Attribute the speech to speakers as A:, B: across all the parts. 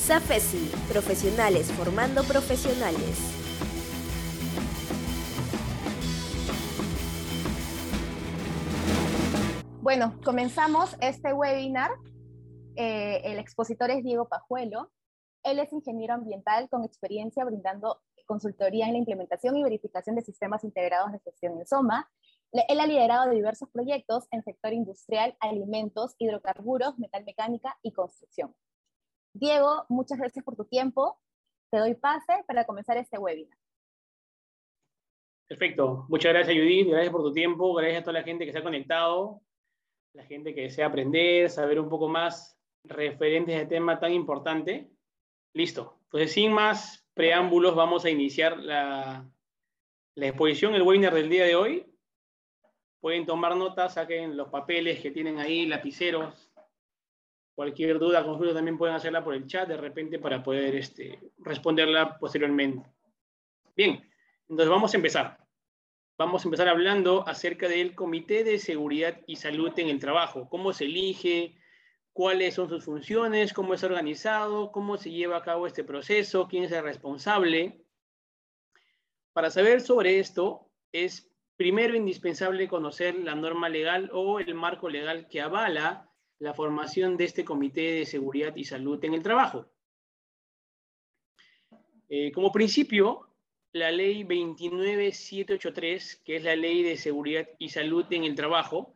A: SAFESI, profesionales formando profesionales.
B: Bueno, comenzamos este webinar. Eh, el expositor es Diego Pajuelo. Él es ingeniero ambiental con experiencia brindando consultoría en la implementación y verificación de sistemas integrados de gestión en SOMA. Él ha liderado diversos proyectos en sector industrial, alimentos, hidrocarburos, metalmecánica y construcción. Diego, muchas gracias por tu tiempo. Te doy pase para comenzar este webinar.
C: Perfecto. Muchas gracias, Judith. Gracias por tu tiempo. Gracias a toda la gente que se ha conectado, la gente que desea aprender, saber un poco más referentes a este tema tan importante. Listo. Entonces, sin más preámbulos, vamos a iniciar la, la exposición, el webinar del día de hoy. Pueden tomar notas, saquen los papeles que tienen ahí, lapiceros. Cualquier duda, consulta también pueden hacerla por el chat de repente para poder este, responderla posteriormente. Bien, entonces vamos a empezar. Vamos a empezar hablando acerca del Comité de Seguridad y Salud en el Trabajo. ¿Cómo se elige? cuáles son sus funciones, cómo es organizado, cómo se lleva a cabo este proceso, quién es el responsable. Para saber sobre esto, es primero indispensable conocer la norma legal o el marco legal que avala la formación de este Comité de Seguridad y Salud en el Trabajo. Eh, como principio, la ley 29783, que es la ley de seguridad y salud en el trabajo,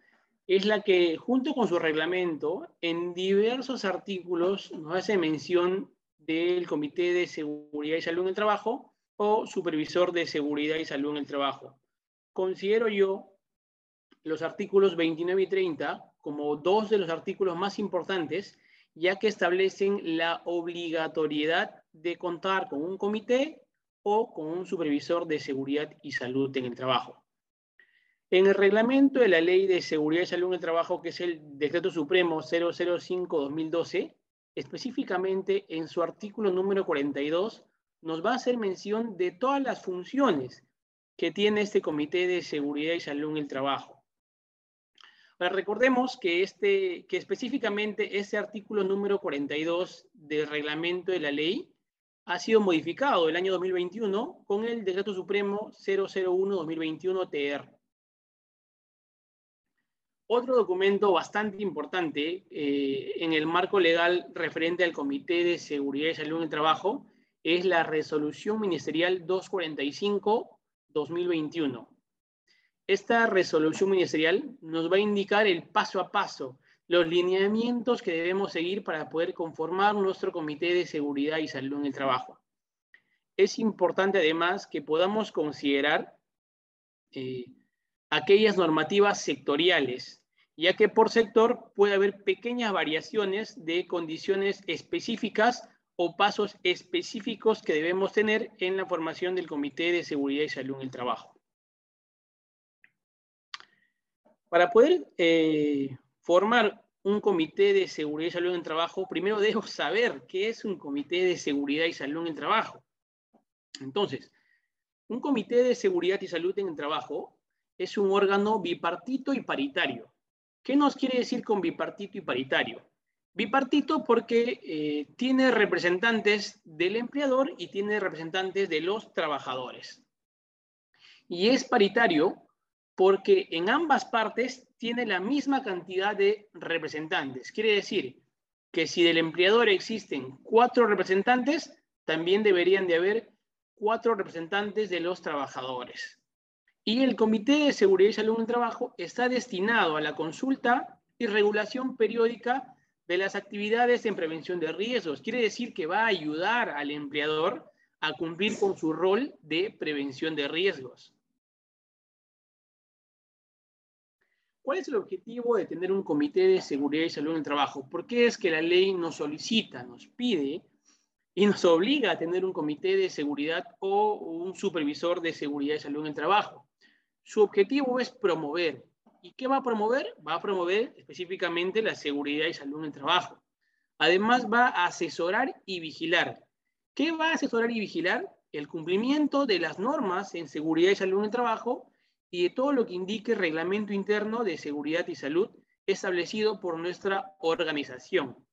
C: es la que, junto con su reglamento, en diversos artículos nos hace mención del Comité de Seguridad y Salud en el Trabajo o Supervisor de Seguridad y Salud en el Trabajo. Considero yo los artículos 29 y 30 como dos de los artículos más importantes, ya que establecen la obligatoriedad de contar con un comité o con un supervisor de seguridad y salud en el trabajo. En el reglamento de la Ley de Seguridad y Salud en el Trabajo, que es el Decreto Supremo 005-2012, específicamente en su artículo número 42, nos va a hacer mención de todas las funciones que tiene este Comité de Seguridad y Salud en el Trabajo. Ahora, recordemos que, este, que específicamente ese artículo número 42 del reglamento de la ley ha sido modificado el año 2021 con el Decreto Supremo 001-2021-TR. Otro documento bastante importante eh, en el marco legal referente al Comité de Seguridad y Salud en el Trabajo es la Resolución Ministerial 245-2021. Esta resolución ministerial nos va a indicar el paso a paso, los lineamientos que debemos seguir para poder conformar nuestro Comité de Seguridad y Salud en el Trabajo. Es importante además que podamos considerar eh, aquellas normativas sectoriales, ya que por sector puede haber pequeñas variaciones de condiciones específicas o pasos específicos que debemos tener en la formación del Comité de Seguridad y Salud en el Trabajo. Para poder eh, formar un Comité de Seguridad y Salud en el Trabajo, primero debo saber qué es un Comité de Seguridad y Salud en el Trabajo. Entonces, un Comité de Seguridad y Salud en el Trabajo es un órgano bipartito y paritario. ¿Qué nos quiere decir con bipartito y paritario? Bipartito porque eh, tiene representantes del empleador y tiene representantes de los trabajadores. Y es paritario porque en ambas partes tiene la misma cantidad de representantes. Quiere decir que si del empleador existen cuatro representantes, también deberían de haber cuatro representantes de los trabajadores. Y el Comité de Seguridad y Salud en el Trabajo está destinado a la consulta y regulación periódica de las actividades en prevención de riesgos. Quiere decir que va a ayudar al empleador a cumplir con su rol de prevención de riesgos. ¿Cuál es el objetivo de tener un comité de seguridad y salud en el trabajo? ¿Por qué es que la ley nos solicita, nos pide y nos obliga a tener un comité de seguridad o un supervisor de seguridad y salud en el trabajo? Su objetivo es promover. ¿Y qué va a promover? Va a promover específicamente la seguridad y salud en el trabajo. Además, va a asesorar y vigilar. ¿Qué va a asesorar y vigilar? El cumplimiento de las normas en seguridad y salud en el trabajo y de todo lo que indique reglamento interno de seguridad y salud establecido por nuestra organización.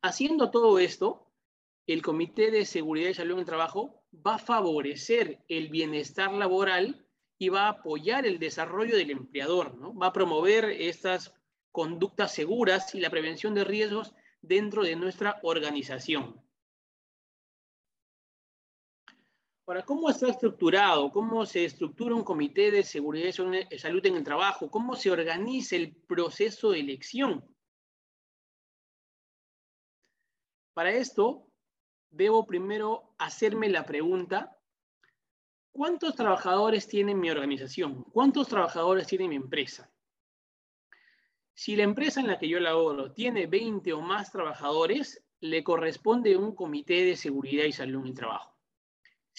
C: Haciendo todo esto, el Comité de Seguridad y Salud en el Trabajo va a favorecer el bienestar laboral y va a apoyar el desarrollo del empleador, ¿no? Va a promover estas conductas seguras y la prevención de riesgos dentro de nuestra organización. Ahora, ¿cómo está estructurado? ¿Cómo se estructura un comité de seguridad y salud en el trabajo? ¿Cómo se organiza el proceso de elección? Para esto, debo primero hacerme la pregunta, ¿cuántos trabajadores tiene mi organización? ¿Cuántos trabajadores tiene mi empresa? Si la empresa en la que yo laboro tiene 20 o más trabajadores, le corresponde un comité de seguridad y salud en el trabajo.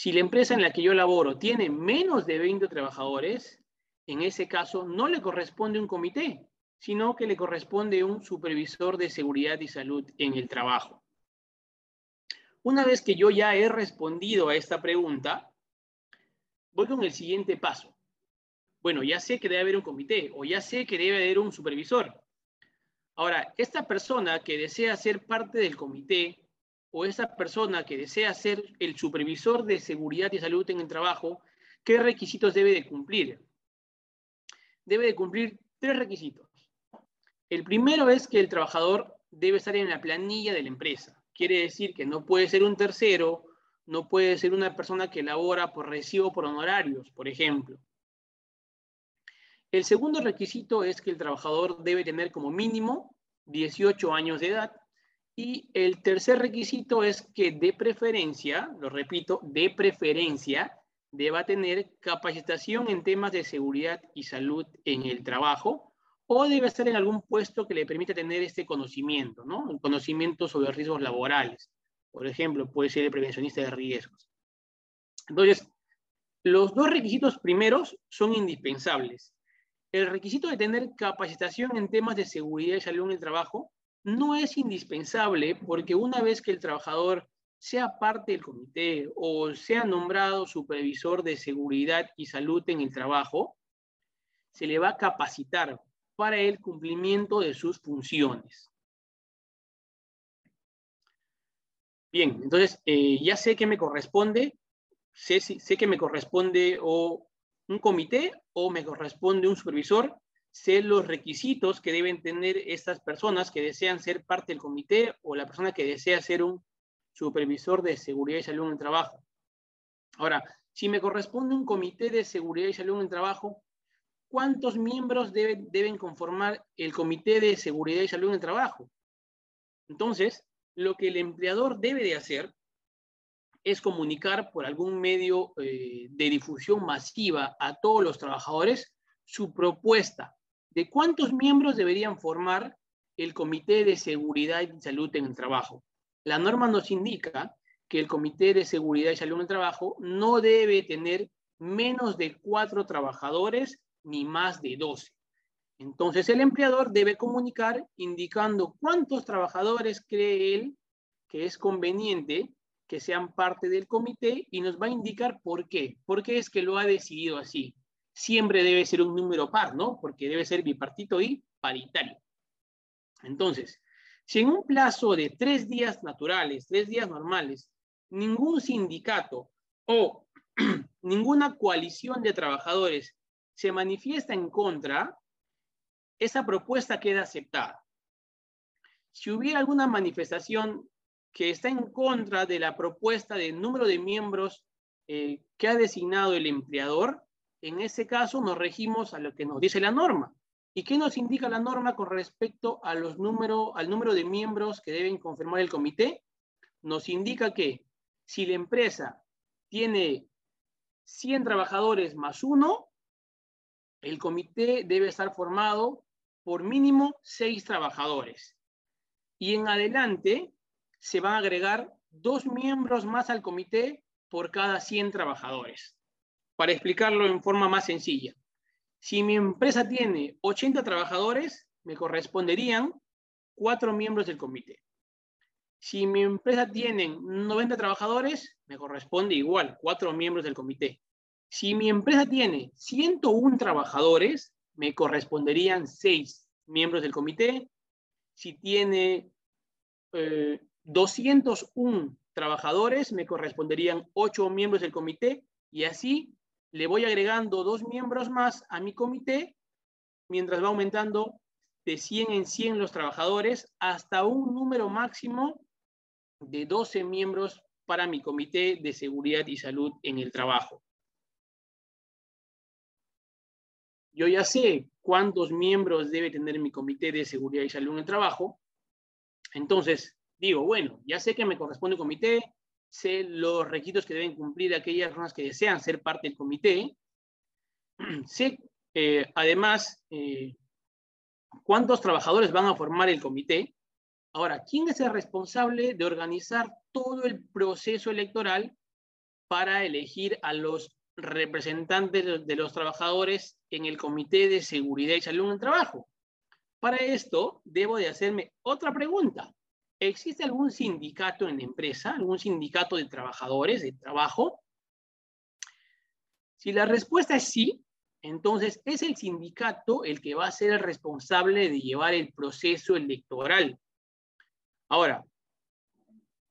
C: Si la empresa en la que yo laboro tiene menos de 20 trabajadores, en ese caso no le corresponde un comité, sino que le corresponde un supervisor de seguridad y salud en el trabajo. Una vez que yo ya he respondido a esta pregunta, voy con el siguiente paso. Bueno, ya sé que debe haber un comité o ya sé que debe haber un supervisor. Ahora, esta persona que desea ser parte del comité o esa persona que desea ser el supervisor de seguridad y salud en el trabajo, ¿qué requisitos debe de cumplir? Debe de cumplir tres requisitos. El primero es que el trabajador debe estar en la planilla de la empresa. Quiere decir que no puede ser un tercero, no puede ser una persona que labora por recibo por honorarios, por ejemplo. El segundo requisito es que el trabajador debe tener como mínimo 18 años de edad. Y el tercer requisito es que de preferencia, lo repito, de preferencia, deba tener capacitación en temas de seguridad y salud en el trabajo o debe estar en algún puesto que le permita tener este conocimiento, ¿no? Un conocimiento sobre riesgos laborales. Por ejemplo, puede ser el prevencionista de riesgos. Entonces, los dos requisitos primeros son indispensables. El requisito de tener capacitación en temas de seguridad y salud en el trabajo no es indispensable porque una vez que el trabajador sea parte del comité o sea nombrado supervisor de seguridad y salud en el trabajo, se le va a capacitar para el cumplimiento de sus funciones. Bien, entonces eh, ya sé que me corresponde, sé, sé que me corresponde o un comité o me corresponde un supervisor, sé los requisitos que deben tener estas personas que desean ser parte del comité o la persona que desea ser un supervisor de seguridad y salud en el trabajo. Ahora, si me corresponde un comité de seguridad y salud en el trabajo, ¿cuántos miembros deben conformar el Comité de Seguridad y Salud en el Trabajo? Entonces, lo que el empleador debe de hacer es comunicar por algún medio eh, de difusión masiva a todos los trabajadores su propuesta de cuántos miembros deberían formar el Comité de Seguridad y Salud en el Trabajo. La norma nos indica que el Comité de Seguridad y Salud en el Trabajo no debe tener menos de cuatro trabajadores ni más de 12. Entonces el empleador debe comunicar indicando cuántos trabajadores cree él que es conveniente que sean parte del comité y nos va a indicar por qué. ¿Por qué es que lo ha decidido así? Siempre debe ser un número par, ¿no? Porque debe ser bipartito y paritario. Entonces, si en un plazo de tres días naturales, tres días normales, ningún sindicato o ninguna coalición de trabajadores se manifiesta en contra, esa propuesta queda aceptada. Si hubiera alguna manifestación que está en contra de la propuesta del número de miembros eh, que ha designado el empleador, en ese caso nos regimos a lo que nos dice la norma. ¿Y qué nos indica la norma con respecto a los número, al número de miembros que deben confirmar el comité? Nos indica que si la empresa tiene 100 trabajadores más uno, el comité debe estar formado por mínimo seis trabajadores. Y en adelante se van a agregar dos miembros más al comité por cada 100 trabajadores. Para explicarlo en forma más sencilla, si mi empresa tiene 80 trabajadores, me corresponderían cuatro miembros del comité. Si mi empresa tiene 90 trabajadores, me corresponde igual, cuatro miembros del comité. Si mi empresa tiene 101 trabajadores, me corresponderían 6 miembros del comité. Si tiene 201 eh, trabajadores, me corresponderían ocho miembros del comité y así le voy agregando dos miembros más a mi comité mientras va aumentando de 100 en 100 los trabajadores hasta un número máximo de 12 miembros para mi comité de seguridad y salud en el trabajo. Yo ya sé cuántos miembros debe tener mi comité de seguridad y salud en el trabajo. Entonces, digo, bueno, ya sé que me corresponde un comité, sé los requisitos que deben cumplir aquellas personas que desean ser parte del comité. Sé, eh, además, eh, cuántos trabajadores van a formar el comité. Ahora, ¿quién es el responsable de organizar todo el proceso electoral para elegir a los representantes de los trabajadores en el Comité de Seguridad y Salud en el Trabajo? Para esto, debo de hacerme otra pregunta. ¿Existe algún sindicato en la empresa, algún sindicato de trabajadores de trabajo? Si la respuesta es sí, entonces es el sindicato el que va a ser el responsable de llevar el proceso electoral. Ahora,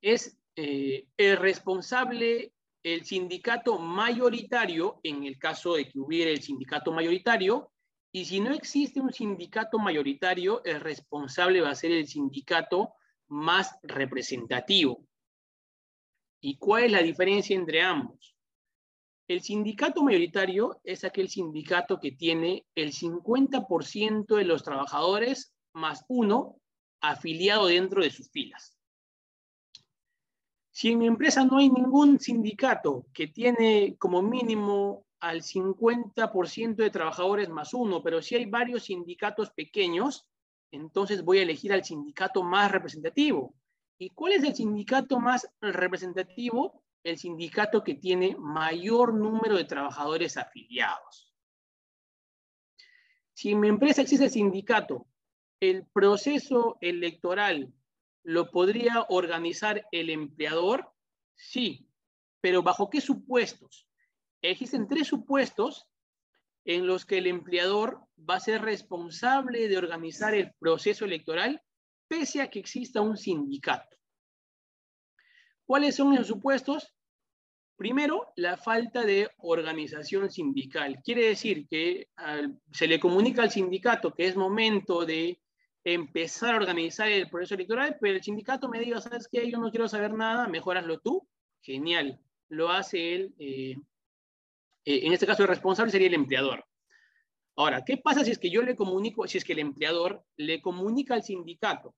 C: es eh, el responsable el sindicato mayoritario, en el caso de que hubiera el sindicato mayoritario, y si no existe un sindicato mayoritario, el responsable va a ser el sindicato más representativo. ¿Y cuál es la diferencia entre ambos? El sindicato mayoritario es aquel sindicato que tiene el 50% de los trabajadores más uno afiliado dentro de sus filas. Si en mi empresa no hay ningún sindicato que tiene como mínimo al 50% de trabajadores más uno, pero si hay varios sindicatos pequeños, entonces voy a elegir al sindicato más representativo. ¿Y cuál es el sindicato más representativo? El sindicato que tiene mayor número de trabajadores afiliados. Si en mi empresa existe el sindicato, el proceso electoral lo podría organizar el empleador, sí, pero ¿bajo qué supuestos? Existen tres supuestos en los que el empleador va a ser responsable de organizar el proceso electoral pese a que exista un sindicato. ¿Cuáles son esos supuestos? Primero, la falta de organización sindical. Quiere decir que se le comunica al sindicato que es momento de empezar a organizar el proceso electoral, pero el sindicato me diga, ¿sabes qué? Yo no quiero saber nada, mejoraslo tú. Genial. Lo hace él eh, eh, en este caso el responsable sería el empleador. Ahora, ¿qué pasa si es que yo le comunico, si es que el empleador le comunica al sindicato?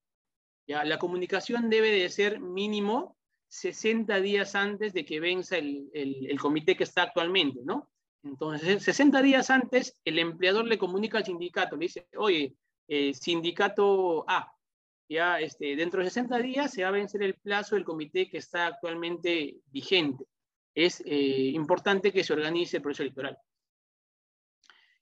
C: ¿ya? La comunicación debe de ser mínimo 60 días antes de que venza el, comité que está actualmente, ¿no? Entonces, 60 días antes, el empleador le comunica al sindicato, le dice, oye, eh, sindicato A, ya este, dentro de 60 días se va a vencer el plazo del comité que está actualmente vigente es eh, importante que se organice el proceso electoral.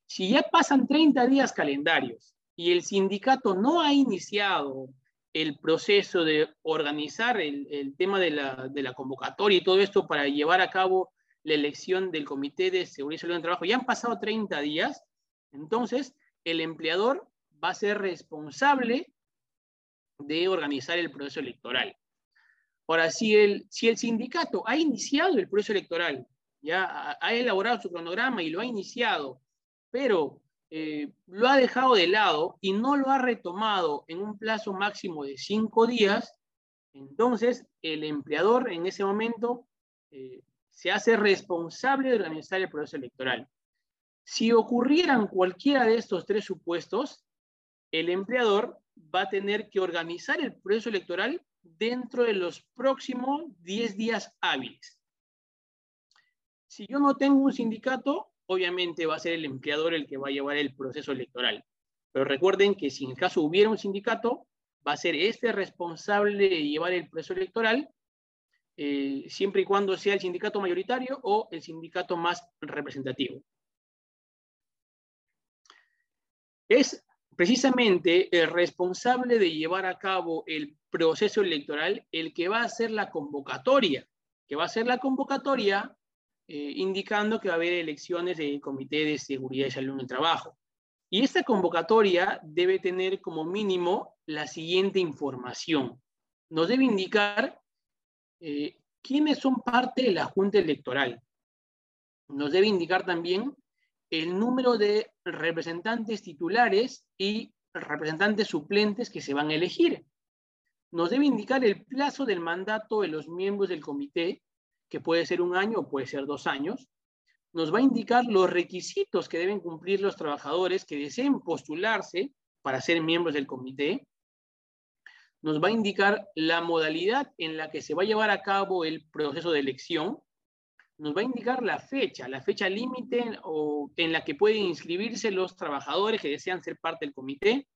C: Si ya pasan 30 días calendarios y el sindicato no ha iniciado el proceso de organizar el, tema de la, convocatoria y todo esto para llevar a cabo la elección del Comité de Seguridad y Salud en Trabajo, ya han pasado 30 días, entonces el empleador va a ser responsable de organizar el proceso electoral. Ahora, si el, si el sindicato ha iniciado el proceso electoral, ya ha, elaborado su cronograma y lo ha iniciado, pero eh, lo ha dejado de lado y no lo ha retomado en un plazo máximo de cinco días, entonces el empleador en ese momento eh, se hace responsable de organizar el proceso electoral. Si ocurrieran cualquiera de estos tres supuestos, el empleador va a tener que organizar el proceso electoral dentro de los próximos 10 días hábiles. Si yo no tengo un sindicato, obviamente va a ser el empleador el que va a llevar el proceso electoral. Pero recuerden que si en caso hubiera un sindicato, va a ser este responsable de llevar el proceso electoral, eh, siempre y cuando sea el sindicato mayoritario o el sindicato más representativo. Es precisamente el responsable de llevar a cabo el proceso electoral el que va a hacer la convocatoria, que va a ser la convocatoria eh, indicando que va a haber elecciones del Comité de Seguridad y Salud en el Trabajo. Y esta convocatoria debe tener como mínimo la siguiente información. Nos debe indicar eh, ¿quiénes son parte de la Junta Electoral? Nos debe indicar también el número de representantes titulares y representantes suplentes que se van a elegir. Nos debe indicar el plazo del mandato de los miembros del comité, que puede ser un año o puede ser dos años. Nos va a indicar los requisitos que deben cumplir los trabajadores que deseen postularse para ser miembros del comité. Nos va a indicar la modalidad en la que se va a llevar a cabo el proceso de elección nos va a indicar la fecha, la fecha límite en la que pueden inscribirse los trabajadores que desean ser parte del comité.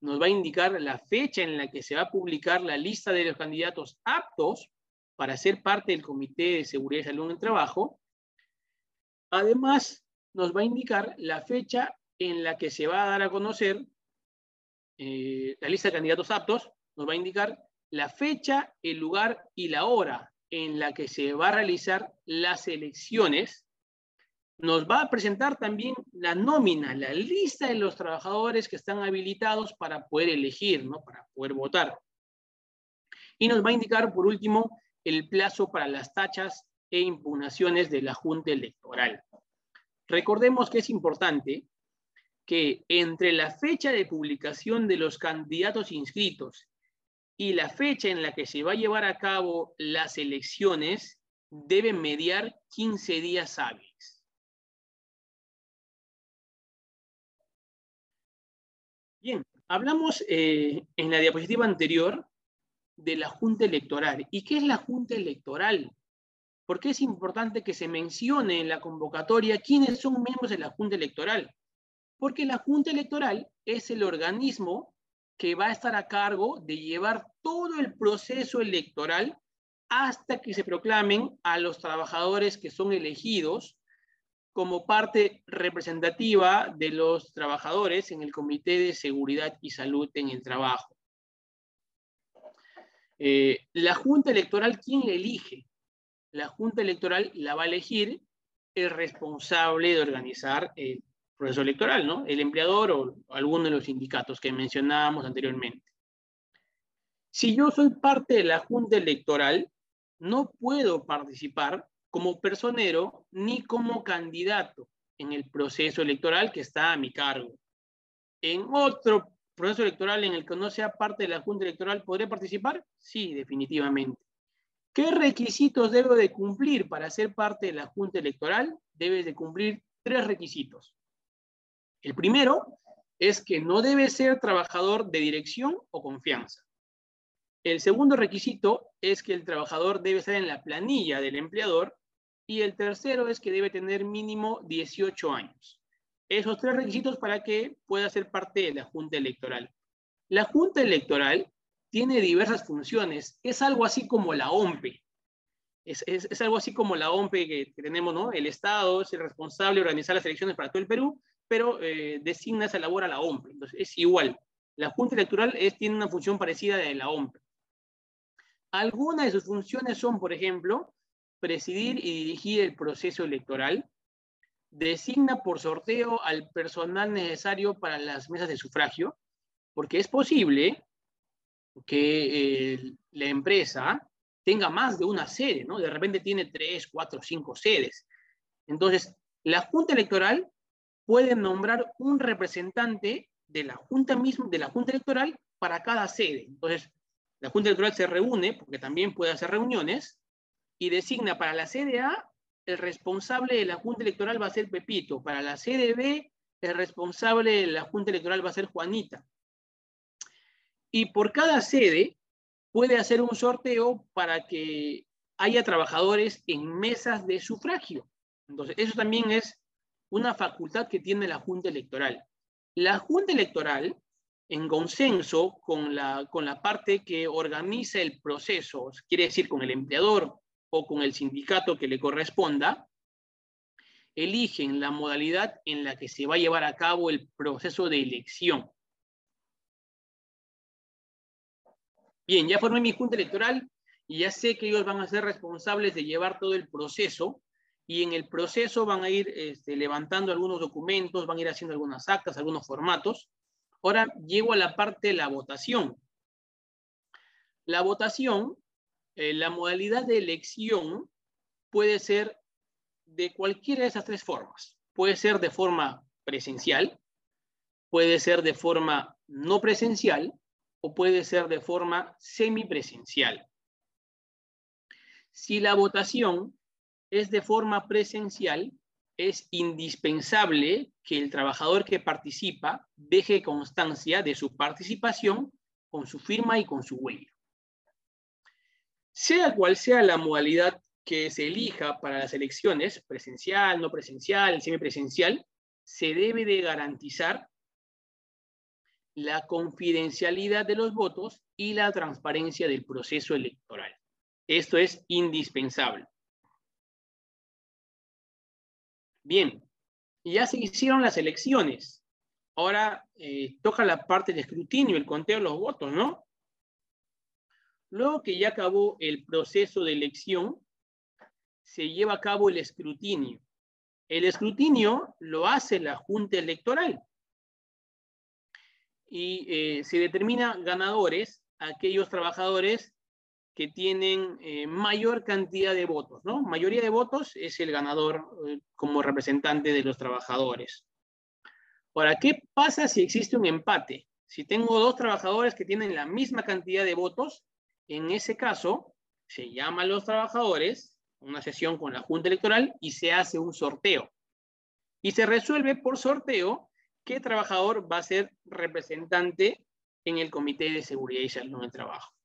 C: Nos va a indicar la fecha en la que se va a publicar la lista de los candidatos aptos para ser parte del Comité de Seguridad y Salud en el Trabajo. Además, nos va a indicar la fecha en la que se va a dar a conocer eh, la lista de candidatos aptos. Nos va a indicar la fecha, el lugar y la hora en la que se va a realizar las elecciones, nos va a presentar también la nómina, la lista de los trabajadores que están habilitados para poder elegir, ¿no? para poder votar. Y nos va a indicar, por último, el plazo para las tachas e impugnaciones de la Junta Electoral. Recordemos que es importante que entre la fecha de publicación de los candidatos inscritos y la fecha en la que se va a llevar a cabo las elecciones debe mediar 15 días hábiles. Bien, hablamos eh, en la diapositiva anterior de la Junta Electoral. ¿Y qué es la Junta Electoral? ¿Por qué es importante que se mencione en la convocatoria quiénes son miembros de la Junta Electoral? Porque la Junta Electoral es el organismo que va a estar a cargo de llevar todo el proceso electoral hasta que se proclamen a los trabajadores que son elegidos como parte representativa de los trabajadores en el Comité de Seguridad y Salud en el Trabajo. Eh, la Junta Electoral, ¿quién la elige? La Junta Electoral la va a elegir el responsable de organizar el proceso electoral, ¿no? El empleador o alguno de los sindicatos que mencionábamos anteriormente. Si yo soy parte de la Junta Electoral, no puedo participar como personero ni como candidato en el proceso electoral que está a mi cargo. En otro proceso electoral en el que no sea parte de la Junta Electoral, ¿podré participar? Sí, definitivamente. ¿Qué requisitos debo de cumplir para ser parte de la Junta Electoral? Debes de cumplir tres requisitos. El primero es que no debe ser trabajador de dirección o confianza. El segundo requisito es que el trabajador debe estar en la planilla del empleador y el tercero es que debe tener mínimo 18 años. Esos tres requisitos para que pueda ser parte de la Junta Electoral. La Junta Electoral tiene diversas funciones. Es algo así como la OMPE. Es, algo así como la OMPE que, tenemos, ¿no? El Estado es el responsable de organizar las elecciones para todo el Perú pero eh, designa, se elabora la OMP. Entonces, es igual. La Junta Electoral es, tiene una función parecida de la OMP. Algunas de sus funciones son, por ejemplo, presidir y dirigir el proceso electoral, designa por sorteo al personal necesario para las mesas de sufragio, porque es posible que eh, la empresa tenga más de una sede, ¿no? De repente tiene tres, cuatro, cinco sedes. Entonces, la Junta Electoral pueden nombrar un representante de la Junta misma, de la Junta Electoral para cada sede. Entonces, la Junta Electoral se reúne, porque también puede hacer reuniones, y designa para la sede A, el responsable de la Junta Electoral va a ser Pepito, para la sede B, el responsable de la Junta Electoral va a ser Juanita. Y por cada sede puede hacer un sorteo para que haya trabajadores en mesas de sufragio. Entonces, eso también es una facultad que tiene la Junta Electoral. La Junta Electoral, en consenso con la, con la parte que organiza el proceso, quiere decir con el empleador o con el sindicato que le corresponda, eligen la modalidad en la que se va a llevar a cabo el proceso de elección. Bien, ya formé mi junta electoral y ya sé que ellos van a ser responsables de llevar todo el proceso y en el proceso van a ir este, levantando algunos documentos, van a ir haciendo algunas actas, algunos formatos. Ahora llego a la parte de la votación. La votación eh, la modalidad de elección puede ser de cualquiera de esas tres formas. Puede ser de forma presencial, puede ser de forma no presencial o puede ser de forma semipresencial. Si la votación es de forma presencial, es indispensable que el trabajador que participa deje constancia de su participación con su firma y con su huella. Sea cual sea la modalidad que se elija para las elecciones, presencial, no presencial, semipresencial, se debe de garantizar la confidencialidad de los votos y la transparencia del proceso electoral. Esto es indispensable. Bien, ya se hicieron las elecciones. Ahora eh, toca la parte de escrutinio, el conteo de los votos, ¿no? Luego que ya acabó el proceso de elección, se lleva a cabo el escrutinio. El escrutinio lo hace la Junta Electoral y eh, se determina ganadores aquellos trabajadores que tienen eh, mayor cantidad de votos, ¿no? Mayoría de votos es el ganador eh, como representante de los trabajadores. Ahora, ¿qué pasa si existe un empate? Si tengo dos trabajadores que tienen la misma cantidad de votos, en ese caso se llama a los trabajadores, una sesión con la Junta Electoral y se hace un sorteo. Y se resuelve por sorteo qué trabajador va a ser representante en el Comité de Seguridad y Salud en el Trabajo.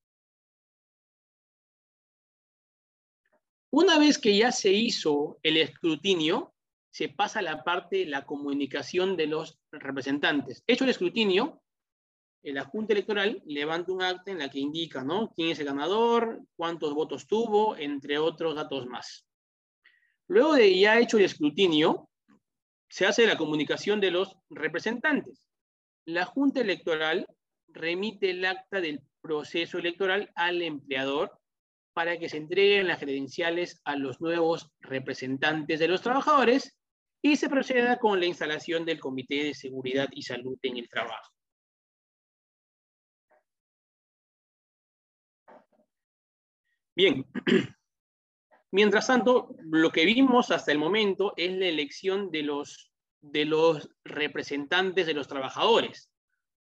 C: Una vez que ya se hizo el escrutinio, se pasa a la parte de la comunicación de los representantes. Hecho el escrutinio, la Junta Electoral levanta un acta en la que indica quién es el ganador, cuántos votos tuvo, entre otros datos más. Luego de ya hecho el escrutinio, se hace la comunicación de los representantes. La Junta Electoral remite el acta del proceso electoral al empleador para que se entreguen las credenciales a los nuevos representantes de los trabajadores y se proceda con la instalación del Comité de Seguridad y Salud en el Trabajo. Bien, mientras tanto, lo que vimos hasta el momento es la elección de los, de los representantes de los trabajadores.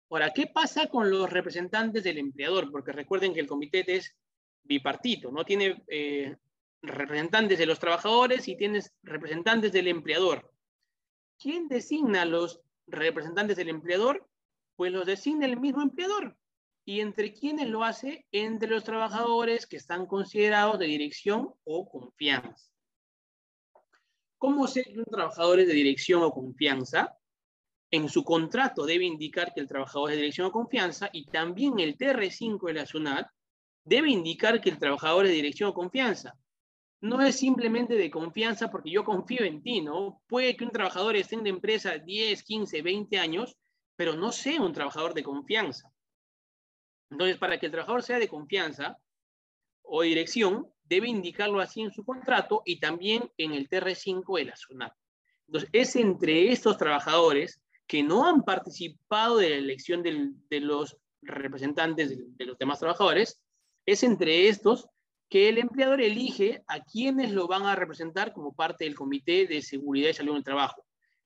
C: Ahora, ¿qué pasa con los representantes del empleador? Porque recuerden que el comité es bipartito, ¿no? Tiene eh, representantes de los trabajadores y tienes representantes del empleador. ¿Quién designa a los representantes del empleador? Pues los designa el mismo empleador. ¿Y entre quiénes lo hace? Entre los trabajadores que están considerados de dirección o confianza. ¿Cómo sé que un trabajador es de dirección o confianza? En su contrato debe indicar que el trabajador es de dirección o confianza y también el TR5 de la SUNAT debe indicar que el trabajador es de dirección o confianza. No es simplemente de confianza porque yo confío en ti, ¿no? Puede que un trabajador esté en la empresa 10, 15, 20 años, pero no sea un trabajador de confianza. Entonces, para que el trabajador sea de confianza o dirección, debe indicarlo así en su contrato y también en el TR5 de la SUNAT. Entonces, es entre estos trabajadores que no han participado de la elección de los representantes de los demás trabajadores es entre estos que el empleador elige a quienes lo van a representar como parte del Comité de Seguridad y Salud en el Trabajo.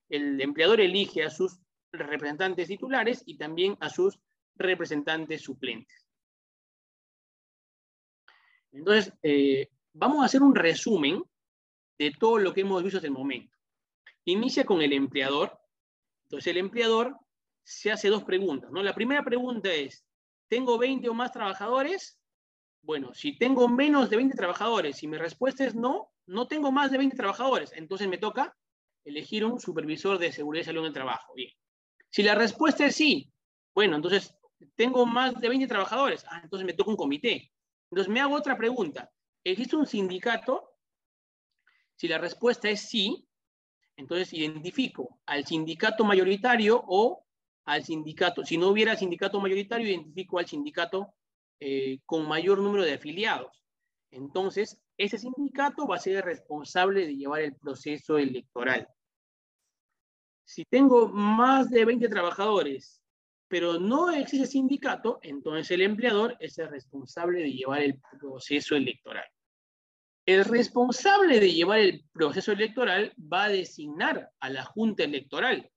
C: El empleador elige a sus representantes titulares y también a sus representantes suplentes. Entonces, eh, vamos a hacer un resumen de todo lo que hemos visto hasta el momento. Inicia con el empleador. Entonces, el empleador se hace dos preguntas. La primera pregunta es, ¿tengo 20 o más trabajadores? Bueno, si tengo menos de 20 trabajadores, si mi respuesta es no, no tengo más de 20 trabajadores, entonces me toca elegir un supervisor de seguridad y salud en el trabajo. Bien. Si la respuesta es sí, bueno, entonces tengo más de 20 trabajadores, ah, entonces me toca un comité. Entonces me hago otra pregunta. ¿Existe un sindicato? Si la respuesta es sí, entonces identifico al sindicato mayoritario o al sindicato. Si no hubiera sindicato mayoritario, identifico al sindicato eh, con mayor número de afiliados. Entonces, ese sindicato va a ser responsable de llevar el proceso electoral. Si tengo más de 20 trabajadores pero no existe sindicato, entonces el empleador es el responsable de llevar el proceso electoral. El responsable de llevar el proceso electoral va a designar a la Junta Electoral.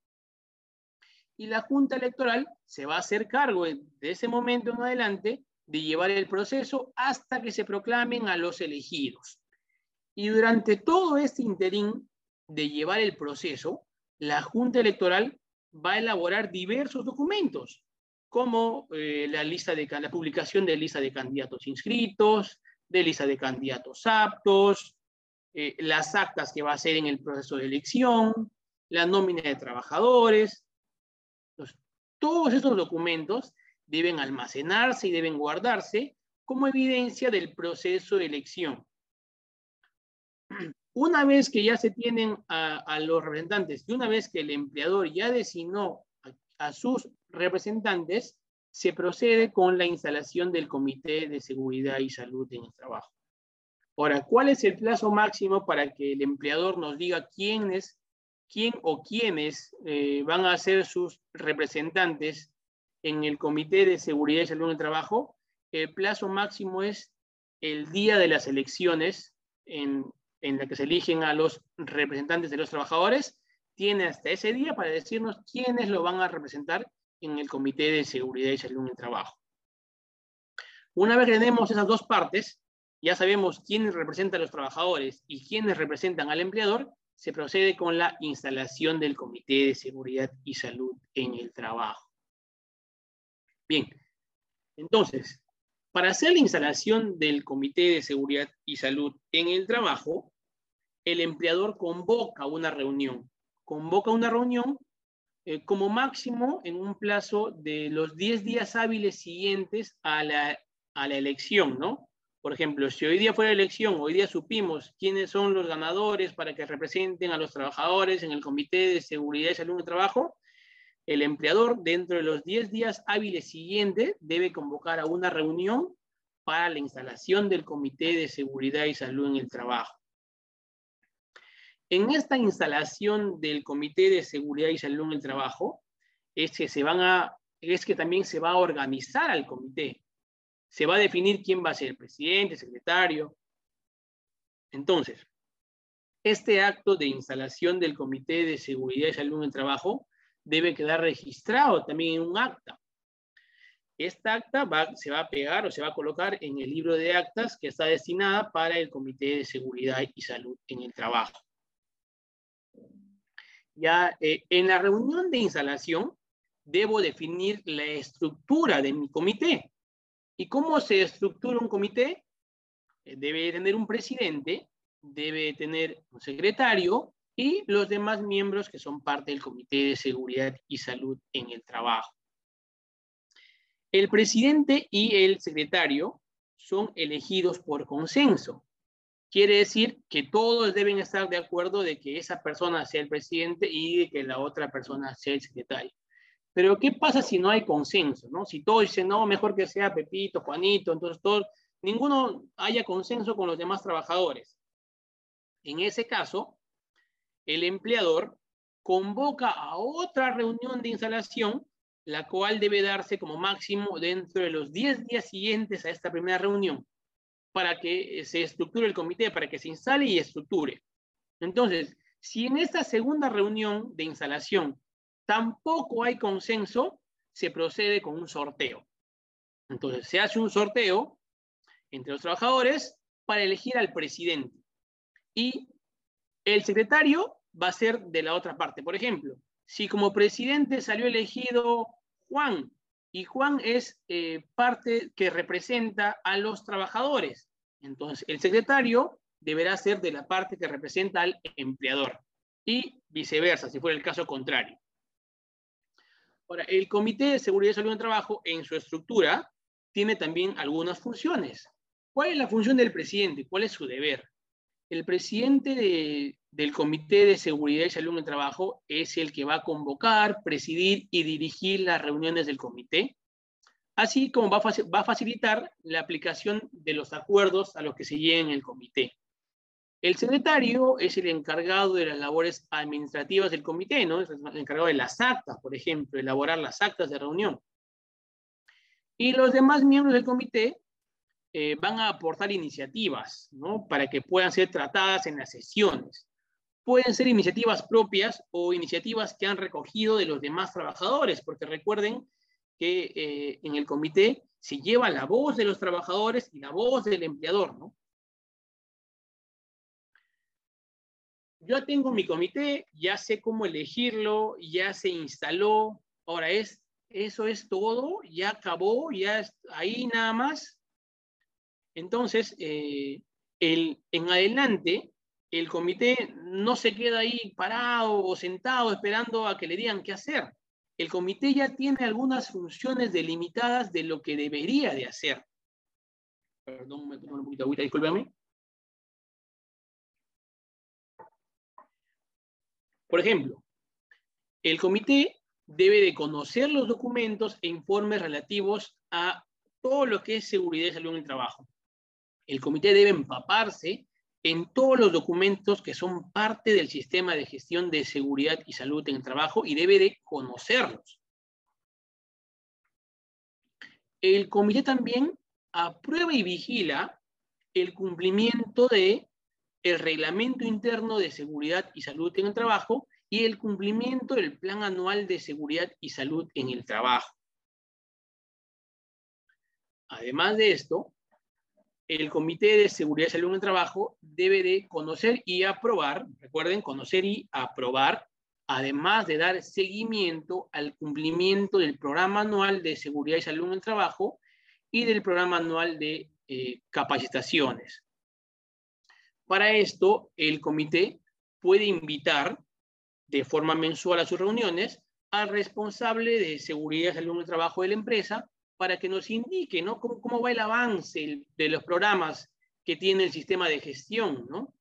C: Y la Junta Electoral se va a hacer cargo de ese momento en adelante de llevar el proceso hasta que se proclamen a los elegidos. Y durante todo este interín de llevar el proceso, la Junta Electoral va a elaborar diversos documentos, como eh, la, lista de, la publicación de lista de candidatos inscritos, de lista de candidatos aptos, eh, las actas que va a hacer en el proceso de elección, la nómina de trabajadores. todos estos documentos deben almacenarse y deben guardarse como evidencia del proceso de elección. Una vez que ya se tienen a, los representantes y una vez que el empleador ya designó a, sus representantes, se procede con la instalación del Comité de Seguridad y Salud en el Trabajo. Ahora, ¿cuál es el plazo máximo para que el empleador nos diga quién es, quién o quiénes eh, van a ser sus representantes en el Comité de Seguridad y Salud en el Trabajo? El plazo máximo es el día de las elecciones en, en la que se eligen a los representantes de los trabajadores, tiene hasta ese día para decirnos quiénes lo van a representar en el Comité de Seguridad y Salud en el Trabajo. Una vez que tenemos esas dos partes, ya sabemos quiénes representan a los trabajadores y quiénes representan al empleador, se procede con la instalación del Comité de Seguridad y Salud en el Trabajo. Bien, entonces, para hacer la instalación del Comité de Seguridad y Salud en el trabajo, el empleador convoca una reunión. Convoca una reunión eh, como máximo en un plazo de los 10 días hábiles siguientes a la, a la elección, ¿no? Por ejemplo, si hoy día fue la elección, hoy día supimos quiénes son los ganadores para que representen a los trabajadores en el Comité de Seguridad y Salud en el Trabajo, el empleador, dentro de los 10 días hábiles siguientes, debe convocar a una reunión para la instalación del Comité de Seguridad y Salud en el Trabajo. En esta instalación del Comité de Seguridad y Salud en el Trabajo, es que, se van a, es que también se va a organizar al comité. Se va a definir quién va a ser el presidente, secretario. Entonces, este acto de instalación del Comité de Seguridad y Salud en el Trabajo debe quedar registrado también en un acta. Esta acta se va a pegar o se va a colocar en el libro de actas que está destinada para el Comité de Seguridad y Salud en el Trabajo. Ya eh, en la reunión de instalación debo definir la estructura de mi comité. ¿Y cómo se estructura un comité? Eh, debe tener un presidente, debe tener un secretario y los demás miembros que son parte del Comité de Seguridad y Salud en el Trabajo. El presidente y el secretario son elegidos por consenso. Quiere decir que todos deben estar de acuerdo de que esa persona sea el presidente y de que la otra persona sea el secretario. Pero ¿qué pasa si no hay consenso? ¿no? Si todos dicen, no, mejor que sea Pepito, Juanito, entonces todos, ninguno haya consenso con los demás trabajadores. En ese caso, el empleador convoca a otra reunión de instalación, la cual debe darse como máximo dentro de los 10 días siguientes a esta primera reunión, para que se estructure el comité, para que se instale y estructure. Entonces, si en esta segunda reunión de instalación tampoco hay consenso, se procede con un sorteo. Entonces, se hace un sorteo entre los trabajadores para elegir al presidente. Y el secretario va a ser de la otra parte. Por ejemplo, si como presidente salió elegido Juan y Juan es eh, parte que representa a los trabajadores, entonces el secretario deberá ser de la parte que representa al empleador y viceversa, si fuera el caso contrario. Ahora, el Comité de Seguridad y Salud en Trabajo, en su estructura, tiene también algunas funciones. ¿Cuál es la función del presidente? ¿Cuál es su deber? El presidente del Comité de Seguridad y Salud en el Trabajo es el que va a convocar, presidir y dirigir las reuniones del comité, así como va a, facilitar la aplicación de los acuerdos a los que se llega en el comité. El secretario es el encargado de las labores administrativas del comité, ¿no? Es el encargado de las actas, por ejemplo, elaborar las actas de reunión. Y los demás miembros del comité eh, van a aportar iniciativas, ¿no? Para que puedan ser tratadas en las sesiones. Pueden ser iniciativas propias o iniciativas que han recogido de los demás trabajadores, porque recuerden que eh, en el comité se lleva la voz de los trabajadores y la voz del empleador, ¿no? yo tengo mi comité, ya sé cómo elegirlo, ya se instaló, ahora es, eso es todo, ya acabó, ya es ahí nada más. Entonces, eh, el, en adelante, el comité no se queda ahí parado o sentado esperando a que le digan qué hacer. El comité ya tiene algunas funciones delimitadas de lo que debería de hacer. Perdón, me tomo un poquito agüita, discúlpame. Por ejemplo, el comité debe de conocer los documentos e informes relativos a todo lo que es seguridad y salud en el trabajo. El comité debe empaparse en todos los documentos que son parte del sistema de gestión de seguridad y salud en el trabajo y debe de conocerlos. El comité también aprueba y vigila el cumplimiento de el reglamento interno de seguridad y salud en el trabajo y el cumplimiento del plan anual de seguridad y salud en el trabajo. Además de esto, el Comité de Seguridad y Salud en el Trabajo debe de conocer y aprobar, recuerden, conocer y aprobar, además de dar seguimiento al cumplimiento del Programa Anual de Seguridad y Salud en el Trabajo y del Programa Anual de eh, Capacitaciones. Para esto, el comité puede invitar de forma mensual a sus reuniones al responsable de seguridad y salud en el trabajo de la empresa para que nos indique ¿no? cómo, va el avance de los programas que tiene el sistema de gestión. ¿no?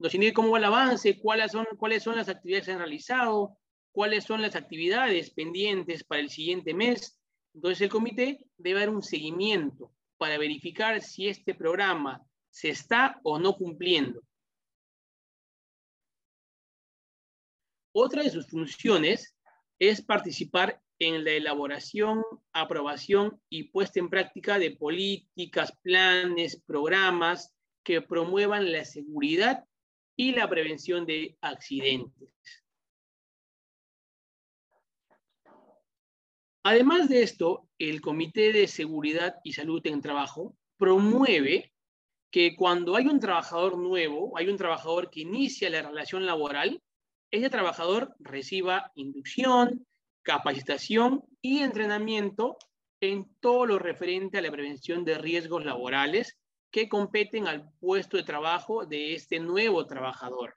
C: Nos indique cómo va el avance, cuáles son, cuáles son las actividades que se han realizado, cuáles son las actividades pendientes para el siguiente mes. Entonces el comité debe dar un seguimiento para verificar si este programa se está o no cumpliendo. Otra de sus funciones es participar en la elaboración, aprobación y puesta en práctica de políticas, planes, programas que promuevan la seguridad y la prevención de accidentes. Además de esto, el Comité de Seguridad y Salud en Trabajo promueve que cuando hay un trabajador nuevo, hay un trabajador que inicia la relación laboral, ese trabajador reciba inducción, capacitación y entrenamiento en todo lo referente a la prevención de riesgos laborales que competen al puesto de trabajo de este nuevo trabajador.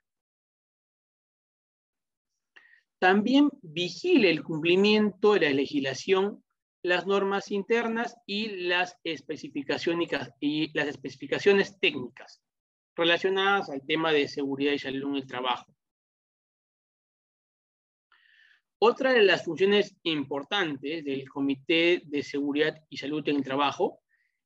C: También vigile el cumplimiento de la legislación las normas internas y las especificaciones, y las especificaciones técnicas relacionadas al tema de seguridad y salud en el trabajo. Otra de las funciones importantes del Comité de Seguridad y Salud en el Trabajo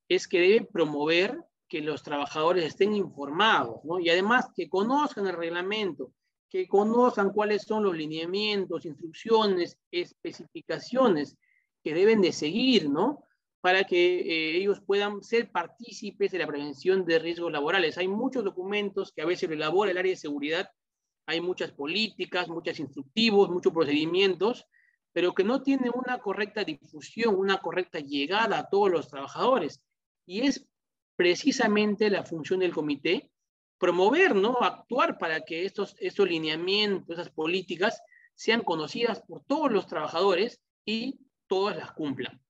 C: es que debe promover que los trabajadores estén informados, Y además que conozcan el reglamento, que conozcan cuáles son los lineamientos, instrucciones, especificaciones que deben de seguir, ¿no? Para que eh, ellos puedan ser partícipes de la prevención de riesgos laborales. Hay muchos documentos que a veces elabora el área de seguridad, hay muchas políticas, muchos instructivos, muchos procedimientos, pero que no tienen una correcta difusión, una correcta llegada a todos los trabajadores. Y es precisamente la función del comité promover, ¿no? Actuar para que estos, estos lineamientos, esas políticas sean conocidas por todos los trabajadores y todas las cumplan.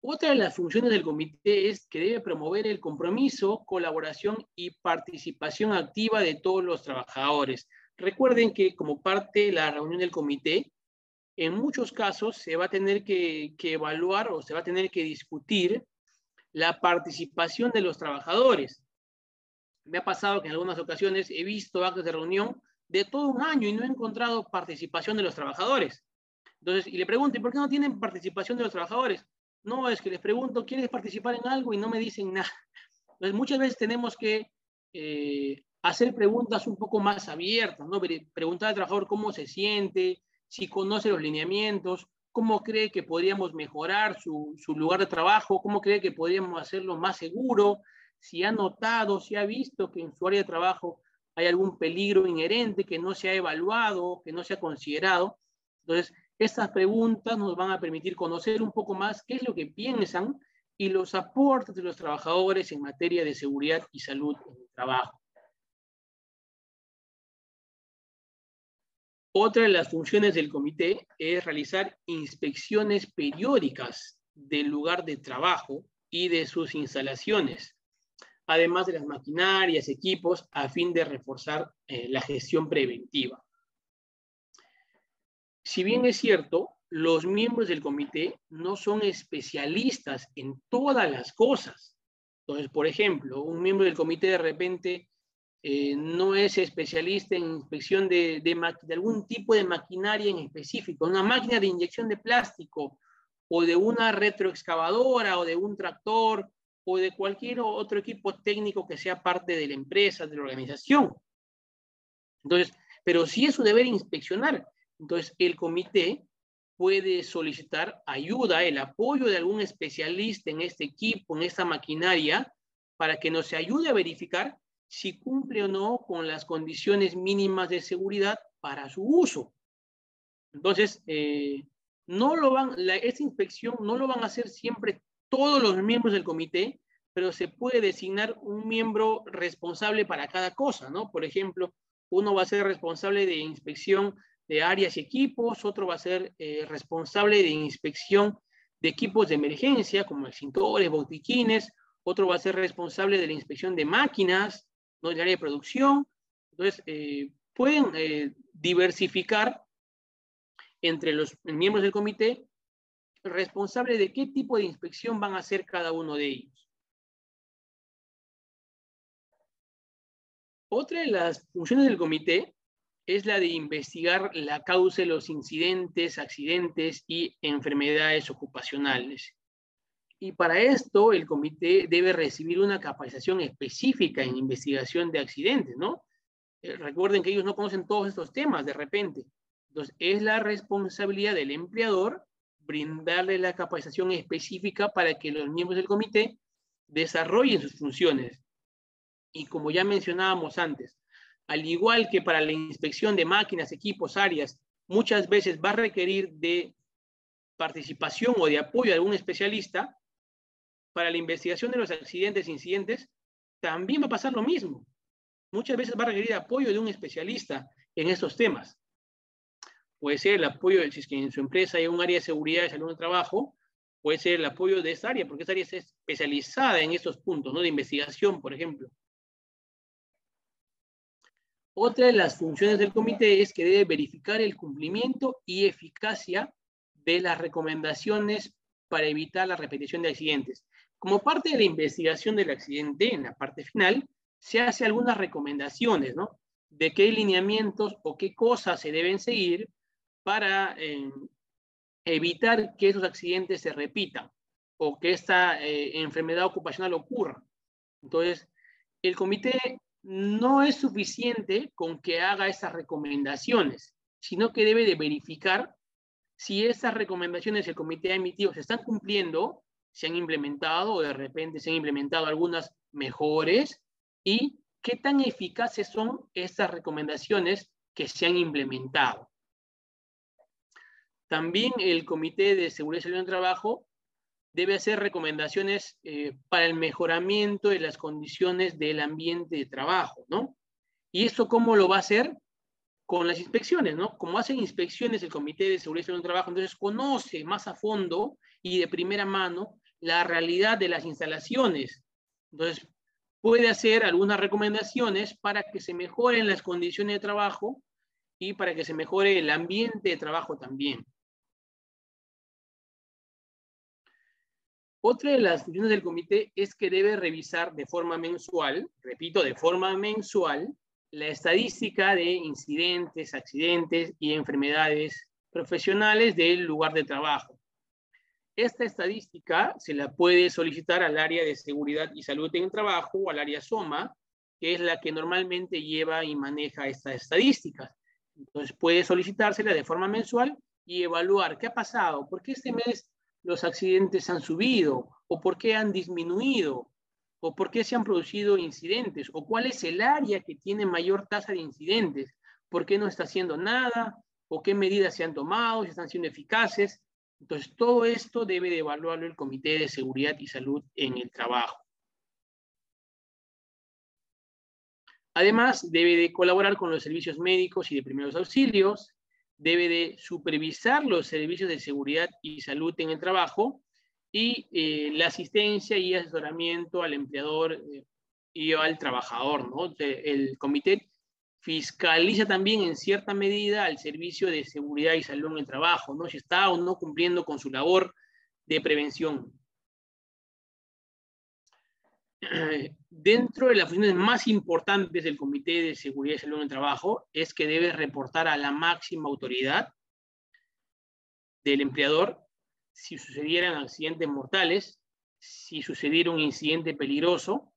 C: Otra de las funciones del comité es que debe promover el compromiso, colaboración y participación activa de todos los trabajadores. Recuerden que como parte de la reunión del comité, en muchos casos se va a tener que, evaluar o se va a tener que discutir la participación de los trabajadores. Me ha pasado que en algunas ocasiones he visto actos de reunión de todo un año y no he encontrado participación de los trabajadores. Entonces, y le pregunto, ¿por qué no tienen participación de los trabajadores? No, es que les pregunto, ¿quieres participar en algo? Y no me dicen nada. Entonces, muchas veces tenemos que eh, hacer preguntas un poco más abiertas, ¿no? Preguntar al trabajador cómo se siente, si conoce los lineamientos, cómo cree que podríamos mejorar su, su, lugar de trabajo, cómo cree que podríamos hacerlo más seguro, si ha notado, si ha visto que en su área de trabajo hay algún peligro inherente que no se ha evaluado, que no se ha considerado. Entonces, estas preguntas nos van a permitir conocer un poco más qué es lo que piensan y los aportes de los trabajadores en materia de seguridad y salud en el trabajo. Otra de las funciones del comité es realizar inspecciones periódicas del lugar de trabajo y de sus instalaciones, además de las maquinarias, equipos, a fin de reforzar eh, la gestión preventiva. Si bien es cierto, los miembros del comité no son especialistas en todas las cosas. Entonces, por ejemplo, un miembro del comité de repente eh, no es especialista en inspección de, de, algún tipo de maquinaria en específico, una máquina de inyección de plástico o de una retroexcavadora o de un tractor o de cualquier otro equipo técnico que sea parte de la empresa, de la organización. Entonces, pero si es su deber inspeccionar. Entonces, el comité puede solicitar ayuda, el apoyo de algún especialista en este equipo, en esta maquinaria, para que nos ayude a verificar si cumple o no con las condiciones mínimas de seguridad para su uso. Entonces, eh, no lo van, esta inspección no lo van a hacer siempre todos los miembros del comité, pero se puede designar un miembro responsable para cada cosa, ¿no? Por ejemplo, uno va a ser responsable de inspección de áreas y equipos, otro va a ser eh, responsable de inspección de equipos de emergencia, como extintores, botiquines, otro va a ser responsable de la inspección de máquinas, ¿no? área de producción. Entonces, eh, pueden eh, diversificar entre los miembros del comité responsable de qué tipo de inspección van a hacer cada uno de ellos. Otra de las funciones del comité es la de investigar la causa de los incidentes, accidentes y enfermedades ocupacionales. Y para esto el comité debe recibir una capacitación específica en investigación de accidentes, ¿no? Eh, recuerden que ellos no conocen todos estos temas de repente. Entonces, es la responsabilidad del empleador brindarle la capacitación específica para que los miembros del comité desarrollen sus funciones. Y como ya mencionábamos antes, al igual que para la inspección de máquinas, equipos, áreas, muchas veces va a requerir de participación o de apoyo de algún especialista, para la investigación de los accidentes incidentes, también va a pasar lo mismo. Muchas veces va a requerir apoyo de un especialista en estos temas. Puede ser el apoyo, si es que en su empresa hay un área de seguridad de salud de trabajo, puede ser el apoyo de esa área, porque esa área es especializada en estos puntos, ¿no? De investigación, por ejemplo. Otra de las funciones del comité es que debe verificar el cumplimiento y eficacia de las recomendaciones para evitar la repetición de accidentes. Como parte de la investigación del accidente, en la parte final, se hace algunas recomendaciones, ¿no? De qué lineamientos o qué cosas se deben seguir para eh, evitar que esos accidentes se repitan o que esta eh, enfermedad ocupacional ocurra. Entonces, el comité no es suficiente con que haga esas recomendaciones, sino que debe de verificar si esas recomendaciones el comité ha emitido se están cumpliendo se han implementado o de repente se han implementado algunas mejores y qué tan eficaces son estas recomendaciones que se han implementado. También el Comité de Seguridad y Salud en Trabajo debe hacer recomendaciones eh, para el mejoramiento de las condiciones del ambiente de trabajo, ¿no? ¿Y esto cómo lo va a hacer? Con las inspecciones, ¿no? Como hacen inspecciones el Comité de Seguridad en Trabajo, entonces conoce más a fondo y de primera mano la realidad de las instalaciones. Entonces, puede hacer algunas recomendaciones para que se mejoren las condiciones de trabajo y para que se mejore el ambiente de trabajo también. Otra de las funciones del comité es que debe revisar de forma mensual, repito, de forma mensual, la estadística de incidentes, accidentes y enfermedades profesionales del lugar de trabajo. esta estadística se la puede solicitar al área de seguridad y salud en el trabajo o al área SOMA, que es la que normalmente lleva y maneja estas estadísticas. Entonces puede solicitársela de forma mensual y evaluar qué ha pasado, por qué este mes los accidentes han subido o por qué han disminuido o por qué se han producido incidentes, o cuál es el área que tiene mayor tasa de incidentes, por qué no está haciendo nada, o qué medidas se han tomado, si están siendo eficaces. Entonces, todo esto debe de evaluarlo el Comité de Seguridad y Salud en el Trabajo. Además, debe de colaborar con los servicios médicos y de primeros auxilios, debe de supervisar los servicios de seguridad y salud en el trabajo y eh, la asistencia y asesoramiento al empleador eh, y al trabajador. ¿no? El comité fiscaliza también en cierta medida al servicio de seguridad y salud en el trabajo, ¿no? si está o no cumpliendo con su labor de prevención. Dentro de las funciones más importantes del Comité de Seguridad y Salud en el Trabajo es que debe reportar a la máxima autoridad del empleador si sucedieran accidentes mortales, si sucediera un incidente peligroso,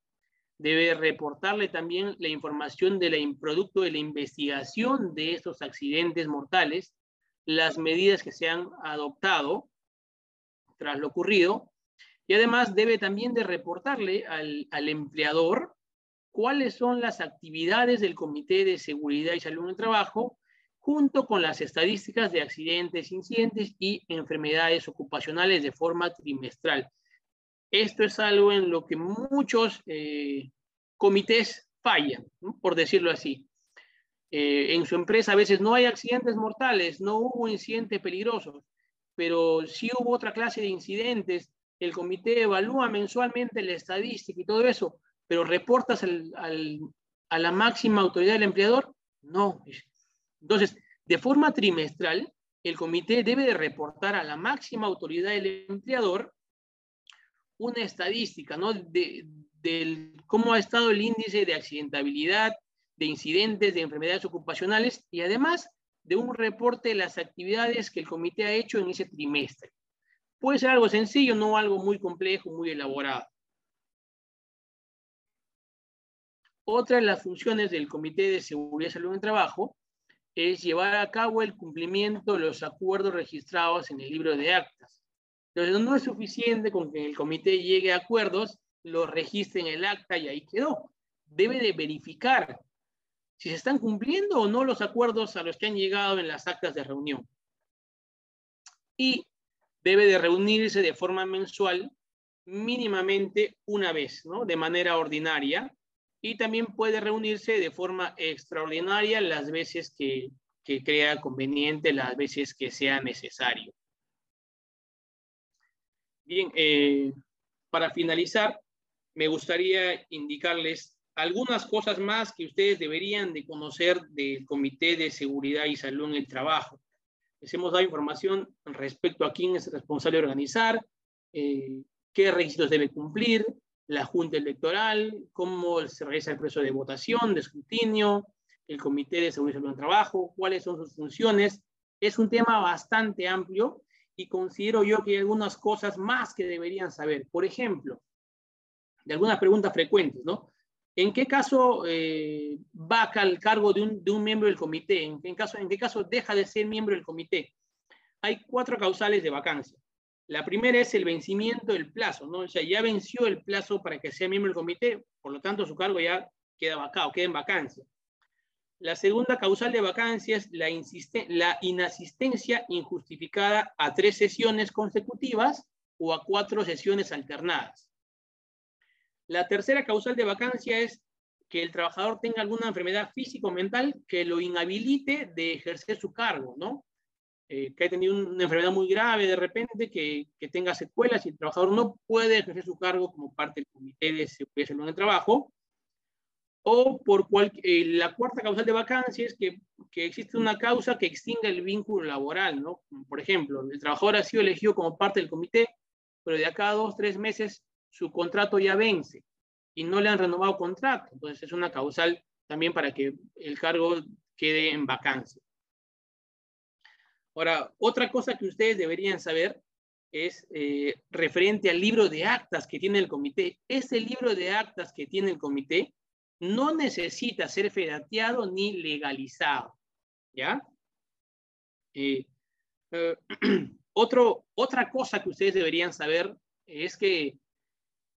C: debe reportarle también la información del producto de la investigación de estos accidentes mortales, las medidas que se han adoptado tras lo ocurrido, y además debe también de reportarle al, al empleador cuáles son las actividades del Comité de Seguridad y Salud en el Trabajo junto con las estadísticas de accidentes, incidentes y enfermedades ocupacionales de forma trimestral. Esto es algo en lo que muchos eh, comités fallan, por decirlo así. Eh, en su empresa a veces no hay accidentes mortales, no hubo incidentes peligrosos, pero sí hubo otra clase de incidentes. El comité evalúa mensualmente la estadística y todo eso, pero reportas a la máxima autoridad del empleador, no. Entonces, de forma trimestral, el comité debe de reportar a la máxima autoridad del empleador una estadística, ¿no? De, cómo ha estado el índice de accidentabilidad, de incidentes, de enfermedades ocupacionales y además de un reporte de las actividades que el comité ha hecho en ese trimestre. Puede ser algo sencillo, no algo muy complejo, muy elaborado. Otra de las funciones del Comité de Seguridad y Salud en Trabajo es llevar a cabo el cumplimiento de los acuerdos registrados en el libro de actas. Entonces, no es suficiente con que el comité llegue a acuerdos, los registre en el acta y ahí quedó. Debe de verificar si se están cumpliendo o no los acuerdos a los que han llegado en las actas de reunión. Y debe de reunirse de forma mensual mínimamente una vez, ¿no? De manera ordinaria, y también puede reunirse de forma extraordinaria las veces que, crea conveniente, las veces que sea necesario. Bien, eh, para finalizar, me gustaría indicarles algunas cosas más que ustedes deberían de conocer del Comité de Seguridad y Salud en el Trabajo. Les hemos dado información respecto a quién es responsable de organizar, eh, qué requisitos debe cumplir, la Junta Electoral, cómo se realiza el proceso de votación, de escrutinio, el Comité de Seguridad y Trabajo, cuáles son sus funciones. Es un tema bastante amplio y considero yo que hay algunas cosas más que deberían saber. Por ejemplo, de algunas preguntas frecuentes, ¿no? ¿En qué caso eh, va al cargo de un, miembro del comité? ¿En qué, caso, ¿En qué caso deja de ser miembro del comité? Hay cuatro causales de vacancia. La primera es el vencimiento del plazo, ¿no? O sea, ya venció el plazo para que sea miembro del comité, por lo tanto su cargo ya queda vacado, queda en vacancia. La segunda causal de vacancia es la, la inasistencia injustificada a tres sesiones consecutivas o a cuatro sesiones alternadas. La tercera causal de vacancia es que el trabajador tenga alguna enfermedad físico o mental que lo inhabilite de ejercer su cargo, ¿no? Eh, que ha tenido una enfermedad muy grave de repente, que, que, tenga secuelas y el trabajador no puede ejercer su cargo como parte del comité de seguridad en el trabajo, o por cual, eh, la cuarta causal de vacancia es que, que, existe una causa que extinga el vínculo laboral, ¿no? Por ejemplo, el trabajador ha sido elegido como parte del comité, pero de acá a dos, tres meses su contrato ya vence y no le han renovado contrato. Entonces es una causal también para que el cargo quede en vacancia. Ahora, otra cosa que ustedes deberían saber es eh, referente al libro de actas que tiene el comité. Ese libro de actas que tiene el comité no necesita ser fedateado ni legalizado. ¿Ya? Eh, eh, otro, otra cosa que ustedes deberían saber es que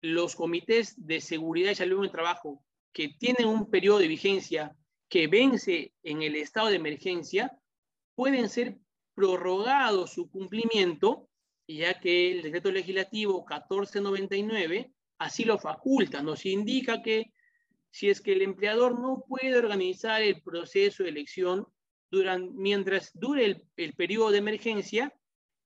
C: los comités de seguridad y salud en el trabajo que tienen un periodo de vigencia que vence en el estado de emergencia, pueden ser prorrogados su cumplimiento, ya que el decreto legislativo 1499 así lo faculta, nos indica que si es que el empleador no puede organizar el proceso de elección durante, mientras dure el, el periodo de emergencia,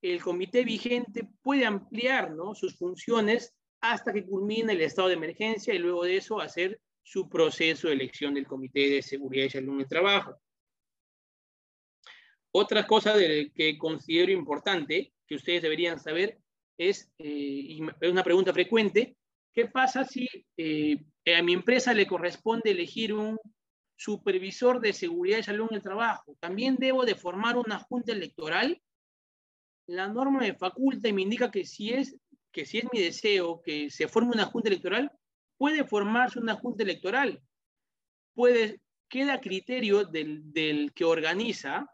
C: el comité vigente puede ampliar ¿no? sus funciones hasta que culmine el estado de emergencia y luego de eso hacer su proceso de elección del Comité de Seguridad y Salud en el Trabajo. Otra cosa que considero importante que ustedes deberían saber es, eh, es una pregunta frecuente, ¿qué pasa si eh, a mi empresa le corresponde elegir un supervisor de seguridad y salud en el trabajo? ¿También debo de formar una junta electoral? La norma me faculta y me indica que si es, que si es mi deseo que se forme una junta electoral, puede formarse una junta electoral. Puede, queda a criterio del, del que organiza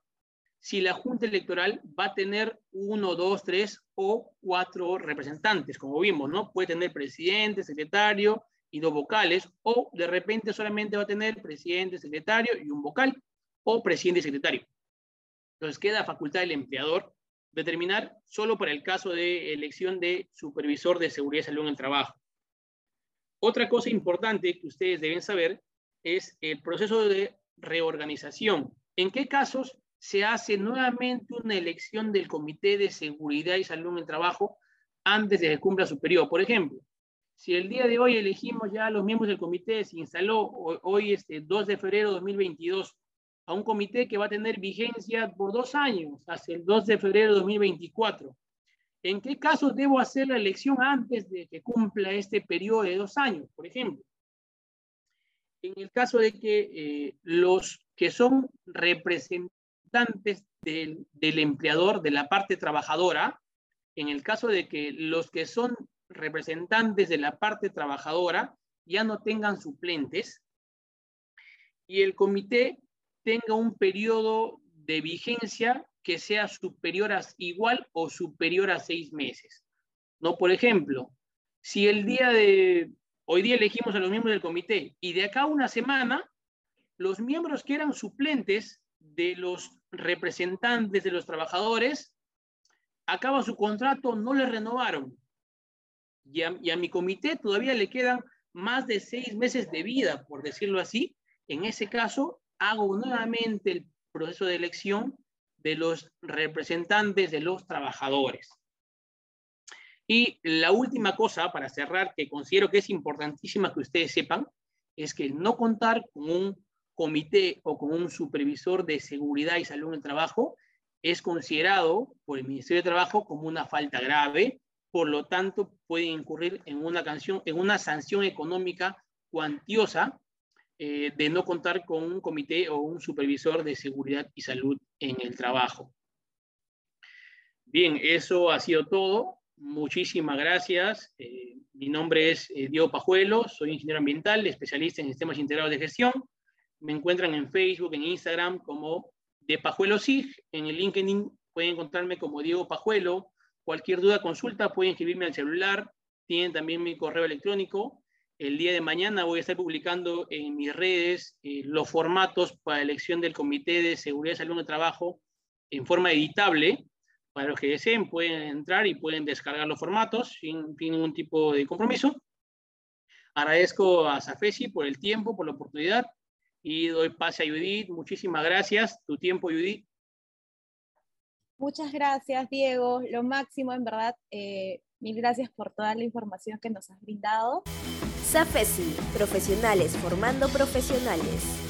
C: si la junta electoral va a tener uno, dos, tres o cuatro representantes, como vimos, ¿no? Puede tener presidente, secretario y dos vocales, o de repente solamente va a tener presidente, secretario y un vocal, o presidente y secretario. Entonces queda facultad del empleador determinar solo para el caso de elección de supervisor de seguridad y salud en el trabajo. Otra cosa importante que ustedes deben saber es el proceso de reorganización. ¿En qué casos se hace nuevamente una elección del Comité de Seguridad y Salud en el Trabajo antes de que cumpla su periodo? Por ejemplo, si el día de hoy elegimos ya a los miembros del comité, se instaló hoy, este 2 de febrero de 2022, a un comité que va a tener vigencia por dos años, hasta el 2 de febrero de 2024. ¿En qué casos debo hacer la elección antes de que cumpla este periodo de dos años, por ejemplo? En el caso de que eh, los que son representantes del, del empleador, de la parte trabajadora, en el caso de que los que son representantes de la parte trabajadora ya no tengan suplentes y el comité tenga un periodo de vigencia que sea superior a igual o superior a seis meses. No, por ejemplo, si el día de hoy día elegimos a los miembros del comité y de acá una semana, los miembros que eran suplentes de los representantes de los trabajadores, acaba su contrato, no le renovaron. Y a mi comité todavía le quedan más de seis meses de vida, por decirlo así. En ese caso, hago nuevamente el proceso de elección de los representantes de los trabajadores. Y la última cosa para cerrar, que considero que es importantísima que ustedes sepan, es que no contar con un comité o con un supervisor de seguridad y salud en el trabajo es considerado por el Ministerio de Trabajo como una falta grave, por lo tanto puede incurrir en una, canción, en una sanción económica cuantiosa eh, de no contar con un comité o un supervisor de seguridad y salud en el trabajo. Bien, eso ha sido todo. Muchísimas gracias. Eh, mi nombre es eh, Diego Pajuelo, soy ingeniero ambiental, especialista en sistemas integrados de gestión. Me encuentran en Facebook, en Instagram como de Pajuelo SIG. En el LinkedIn pueden encontrarme como Diego Pajuelo. Cualquier duda, consulta, pueden escribirme al celular. Tienen también mi correo electrónico el día de mañana voy a estar publicando en mis redes eh, los formatos para elección del Comité de Seguridad y Salud de Trabajo en forma editable. Para los que deseen pueden entrar y pueden descargar los formatos sin, ningún tipo de compromiso. Agradezco a Safesi por el tiempo, por la oportunidad y doy pase a Judith. Muchísimas gracias. Tu tiempo, Judith.
B: Muchas gracias, Diego. Lo máximo, en verdad. Eh, mil gracias por toda la información que nos has brindado.
A: SAFESI, profesionales formando profesionales.